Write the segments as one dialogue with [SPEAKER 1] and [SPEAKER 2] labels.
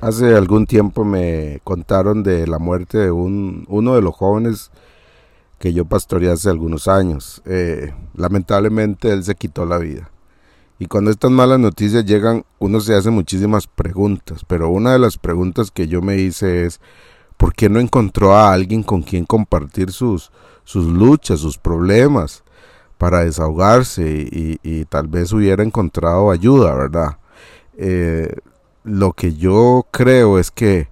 [SPEAKER 1] Hace algún tiempo me contaron de la muerte de un, uno de los jóvenes que yo pastoreé hace algunos años. Eh, lamentablemente él se quitó la vida. Y cuando estas malas noticias llegan, uno se hace muchísimas preguntas, pero una de las preguntas que yo me hice es, ¿por qué no encontró a alguien con quien compartir sus, sus luchas, sus problemas, para desahogarse y, tal vez hubiera encontrado ayuda, ¿verdad? Eh, lo que yo creo es que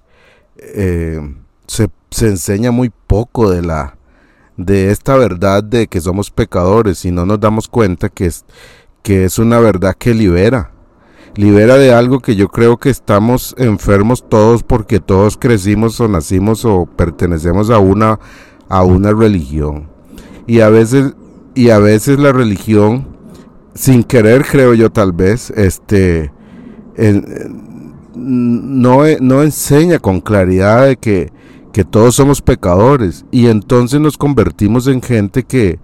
[SPEAKER 1] eh, se, se enseña muy poco de la de esta verdad de que somos pecadores y no nos damos cuenta que es, que es una verdad que libera. Libera de algo que yo creo que estamos enfermos todos porque todos crecimos o nacimos o pertenecemos a una, a una religión. Y a veces, y a veces la religión, sin querer creo yo tal vez, este, no, no enseña con claridad de que que todos somos pecadores y entonces nos convertimos en gente que,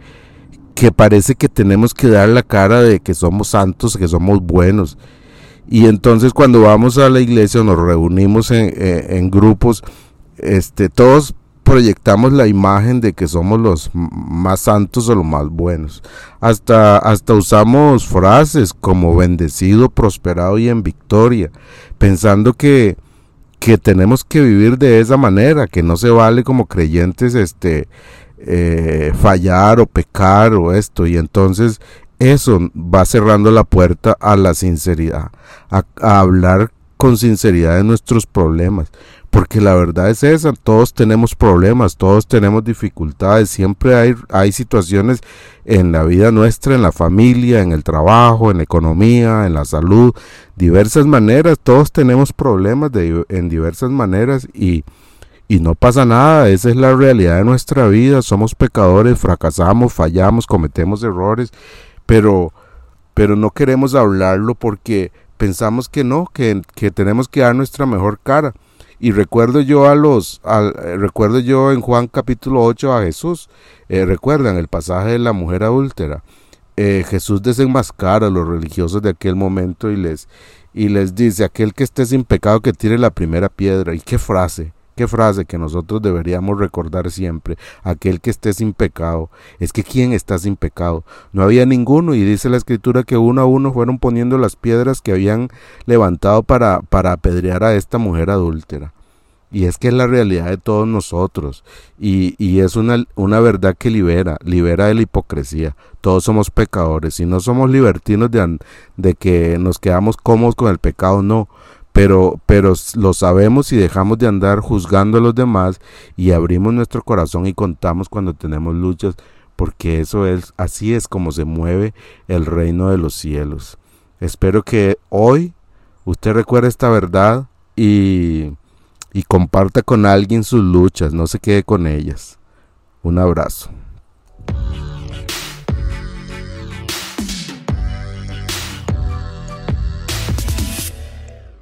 [SPEAKER 1] que parece que tenemos que dar la cara de que somos santos, que somos buenos. Y entonces cuando vamos a la iglesia nos reunimos en, en grupos, este, todos proyectamos la imagen de que somos los más santos o los más buenos. Hasta, hasta usamos frases como bendecido, prosperado y en victoria, pensando que, que tenemos que vivir de esa manera, que no se vale como creyentes este eh, fallar o pecar o esto y entonces eso va cerrando la puerta a la sinceridad, a, a hablar con sinceridad de nuestros problemas, porque la verdad es esa, todos tenemos problemas, todos tenemos dificultades, siempre hay, hay situaciones en la vida nuestra, en la familia, en el trabajo, en la economía, en la salud, diversas maneras, todos tenemos problemas en diversas maneras y, y no pasa nada, esa es la realidad de nuestra vida, somos pecadores, fracasamos, fallamos, cometemos errores, pero, pero no queremos hablarlo porque pensamos que no, que, que tenemos que dar nuestra mejor cara. Y recuerdo yo a los, eh, recuerdo yo en Juan capítulo 8 a Jesús, eh, recuerdan el pasaje de la mujer adúltera. Eh, Jesús desenmascara a los religiosos de aquel momento y les, y les dice, aquel que esté sin pecado que tire la primera piedra. ¿Y qué frase? Qué frase que nosotros deberíamos recordar siempre, aquel que esté sin pecado. Es que ¿quién está sin pecado? No había ninguno y dice la escritura que uno a uno fueron poniendo las piedras que habían levantado para, para apedrear a esta mujer adúltera. Y es que es la realidad de todos nosotros. Y, y es una, una, verdad que libera, libera de la hipocresía. Todos somos pecadores. Y no somos libertinos de, de que nos quedamos cómodos con el pecado, no pero, pero lo sabemos y dejamos de andar juzgando a los demás y abrimos nuestro corazón y contamos cuando tenemos luchas, porque eso es, así es como se mueve el reino de los cielos. Espero que hoy usted recuerde esta verdad y, y comparta con alguien sus luchas, no se quede con ellas. Un abrazo.